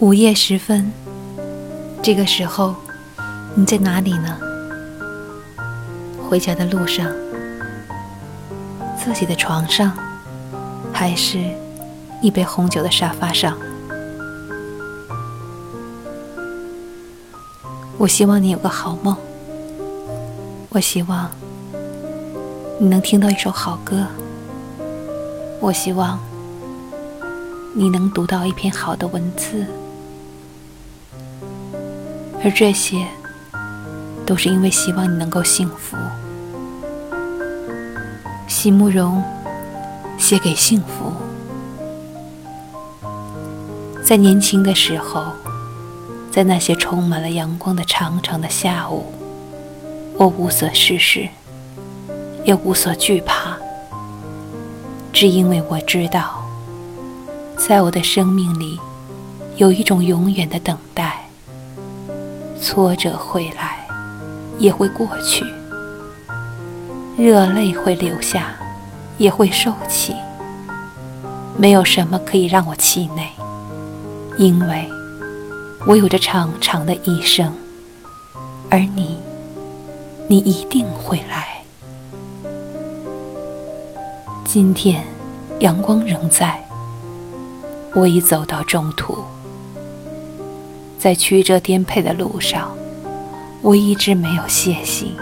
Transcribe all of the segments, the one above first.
午夜时分，这个时候你在哪里呢？回家的路上，自己的床上，还是一杯红酒的沙发上？我希望你有个好梦。我希望你能听到一首好歌。我希望你能读到一篇好的文字。而这些，都是因为希望你能够幸福。席慕容写给幸福，在年轻的时候，在那些充满了阳光的长长的下午，我无所事事，也无所惧怕，只因为我知道，在我的生命里，有一种永远的等待。挫折会来，也会过去。热泪会流下，也会收起。没有什么可以让我气馁，因为我有着长长的一生，而你，你一定会来。今天阳光仍在，我已走到中途，在曲折颠沛的路上，我一直没有歇息。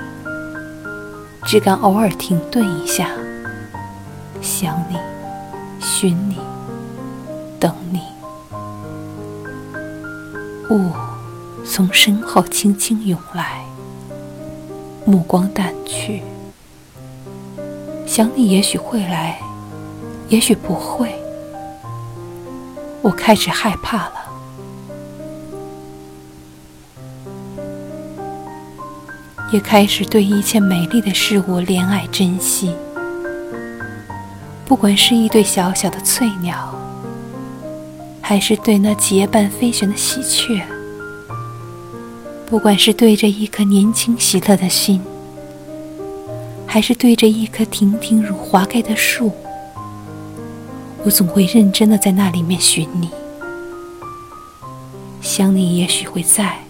只敢偶尔停顿一下，想你，寻你，等你。雾从身后轻轻涌来，目光淡去。想你，也许会来，也许不会。我开始害怕了。也开始对一切美丽的事物怜爱珍惜，不管是一对小小的翠鸟，还是对那结伴飞旋的喜鹊；不管是对着一颗年轻喜乐的心，还是对着一棵亭亭如华盖的树，我总会认真的在那里面寻你，想你，也许会在。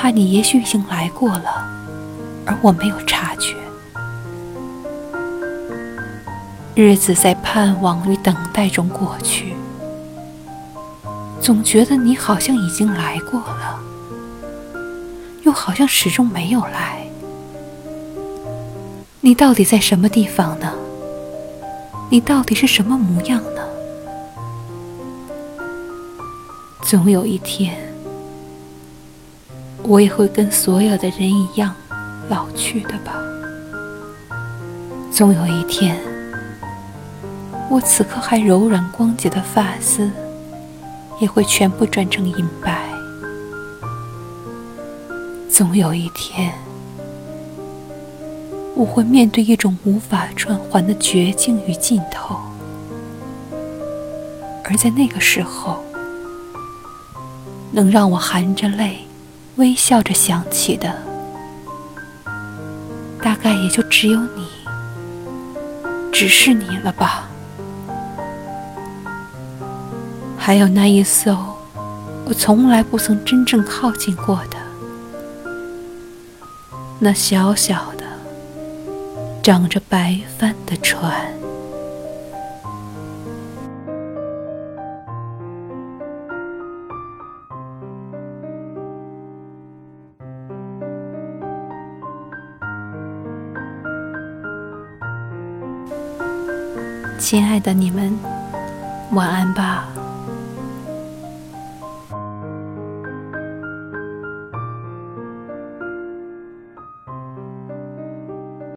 怕你也许已经来过了，而我没有察觉。日子在盼望与等待中过去，总觉得你好像已经来过了，又好像始终没有来。你到底在什么地方呢？你到底是什么模样呢？总有一天。我也会跟所有的人一样老去的吧。总有一天，我此刻还柔软光洁的发丝，也会全部转成银白。总有一天，我会面对一种无法转还的绝境与尽头，而在那个时候，能让我含着泪。微笑着想起的，大概也就只有你，只是你了吧？还有那一艘我从来不曾真正靠近过的，那小小的、长着白帆的船。亲爱的你们，晚安吧。